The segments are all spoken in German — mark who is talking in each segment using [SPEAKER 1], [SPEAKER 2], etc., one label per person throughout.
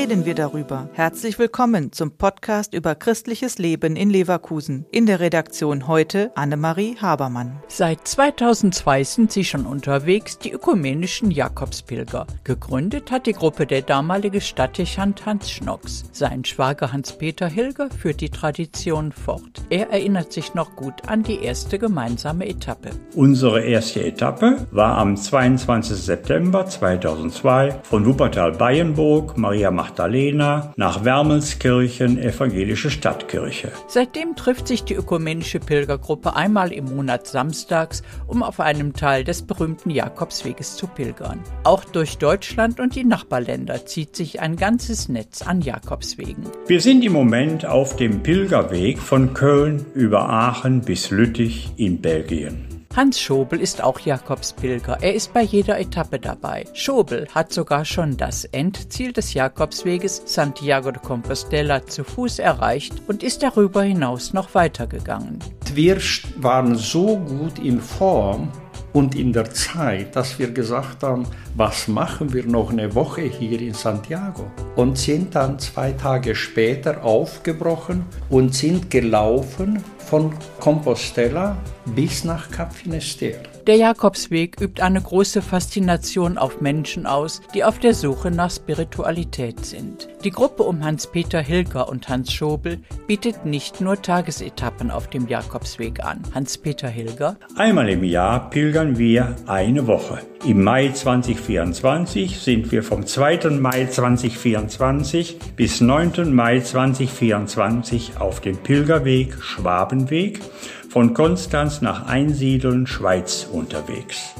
[SPEAKER 1] darüber. Herzlich willkommen zum Podcast über christliches Leben in Leverkusen. In der Redaktion heute Annemarie Habermann.
[SPEAKER 2] Seit 2002 sind sie schon unterwegs, die ökumenischen Jakobspilger. Gegründet hat die Gruppe der damalige Stadtdechant Hans Schnocks. Sein Schwager Hans-Peter Hilger führt die Tradition fort. Er erinnert sich noch gut an die erste gemeinsame Etappe.
[SPEAKER 3] Unsere erste Etappe war am 22. September 2002 von Wuppertal-Bayenburg, Maria Magdalena nach Wermelskirchen, Evangelische Stadtkirche.
[SPEAKER 2] Seitdem trifft sich die ökumenische Pilgergruppe einmal im Monat samstags, um auf einem Teil des berühmten Jakobsweges zu pilgern. Auch durch Deutschland und die Nachbarländer zieht sich ein ganzes Netz an Jakobswegen.
[SPEAKER 3] Wir sind im Moment auf dem Pilgerweg von Köln über Aachen bis Lüttich in Belgien.
[SPEAKER 2] Hans Schobel ist auch Jakobspilger. Er ist bei jeder Etappe dabei. Schobel hat sogar schon das Endziel des Jakobsweges Santiago de Compostela zu Fuß erreicht und ist darüber hinaus noch weitergegangen.
[SPEAKER 4] Wir waren so gut in Form, und in der Zeit, dass wir gesagt haben, was machen wir noch eine Woche hier in Santiago? Und sind dann zwei Tage später aufgebrochen und sind gelaufen von Compostela bis nach Cap Finisterre.
[SPEAKER 2] Der Jakobsweg übt eine große Faszination auf Menschen aus, die auf der Suche nach Spiritualität sind. Die Gruppe um Hans-Peter Hilger und Hans Schobel bietet nicht nur Tagesetappen auf dem Jakobsweg an. Hans-Peter Hilger.
[SPEAKER 3] Einmal im Jahr pilgern wir eine Woche. Im Mai 2024 sind wir vom 2. Mai 2024 bis 9. Mai 2024 auf dem Pilgerweg Schwabenweg von Konstanz nach Einsiedeln, Schweiz unterwegs.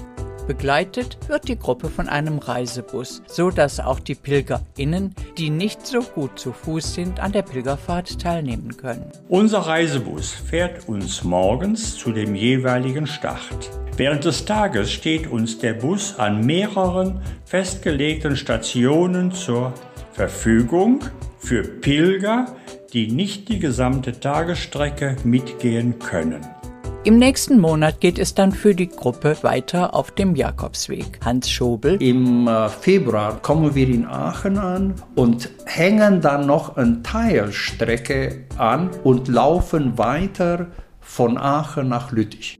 [SPEAKER 2] Begleitet wird die Gruppe von einem Reisebus, so dass auch die PilgerInnen, die nicht so gut zu Fuß sind, an der Pilgerfahrt teilnehmen können.
[SPEAKER 3] Unser Reisebus fährt uns morgens zu dem jeweiligen Start. Während des Tages steht uns der Bus an mehreren festgelegten Stationen zur Verfügung für Pilger, die nicht die gesamte Tagesstrecke mitgehen können.
[SPEAKER 2] Im nächsten Monat geht es dann für die Gruppe weiter auf dem Jakobsweg. Hans Schobel.
[SPEAKER 4] Im äh, Februar kommen wir in Aachen an und hängen dann noch eine Teilstrecke an und laufen weiter von Aachen nach Lüttich.